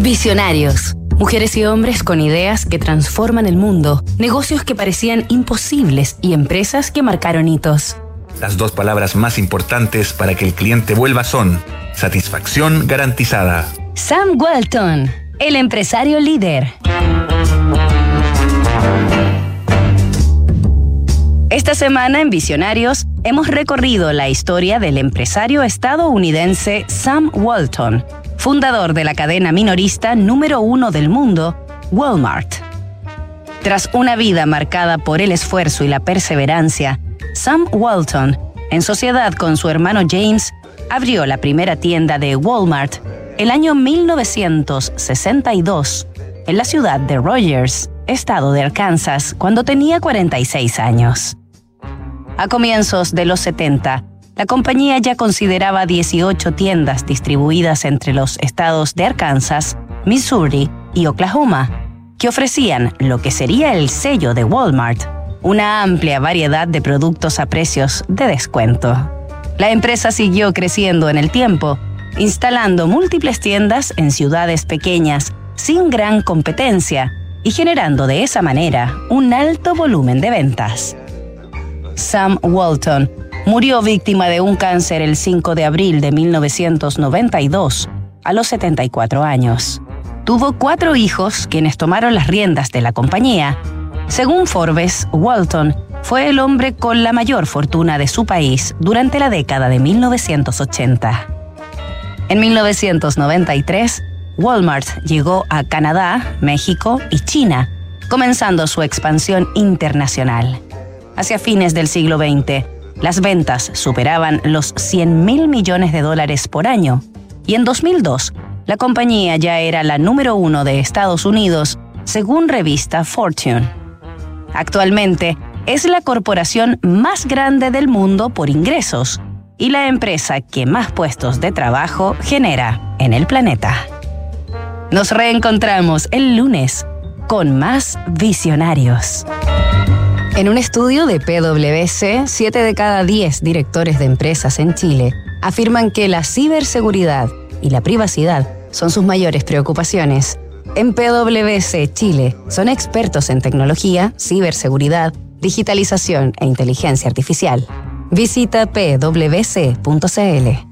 Visionarios. Mujeres y hombres con ideas que transforman el mundo, negocios que parecían imposibles y empresas que marcaron hitos. Las dos palabras más importantes para que el cliente vuelva son satisfacción garantizada. Sam Walton, el empresario líder. Esta semana en Visionarios hemos recorrido la historia del empresario estadounidense Sam Walton, fundador de la cadena minorista número uno del mundo, Walmart. Tras una vida marcada por el esfuerzo y la perseverancia, Sam Walton, en sociedad con su hermano James, abrió la primera tienda de Walmart el año 1962 en la ciudad de Rogers, estado de Arkansas, cuando tenía 46 años. A comienzos de los 70, la compañía ya consideraba 18 tiendas distribuidas entre los estados de Arkansas, Missouri y Oklahoma, que ofrecían lo que sería el sello de Walmart, una amplia variedad de productos a precios de descuento. La empresa siguió creciendo en el tiempo, instalando múltiples tiendas en ciudades pequeñas sin gran competencia y generando de esa manera un alto volumen de ventas. Sam Walton murió víctima de un cáncer el 5 de abril de 1992, a los 74 años. Tuvo cuatro hijos quienes tomaron las riendas de la compañía. Según Forbes, Walton fue el hombre con la mayor fortuna de su país durante la década de 1980. En 1993, Walmart llegó a Canadá, México y China, comenzando su expansión internacional. Hacia fines del siglo XX, las ventas superaban los 100 mil millones de dólares por año y en 2002 la compañía ya era la número uno de Estados Unidos según revista Fortune. Actualmente es la corporación más grande del mundo por ingresos y la empresa que más puestos de trabajo genera en el planeta. Nos reencontramos el lunes con más visionarios. En un estudio de PwC, 7 de cada 10 directores de empresas en Chile afirman que la ciberseguridad y la privacidad son sus mayores preocupaciones. En PwC Chile son expertos en tecnología, ciberseguridad, digitalización e inteligencia artificial. Visita pwc.cl.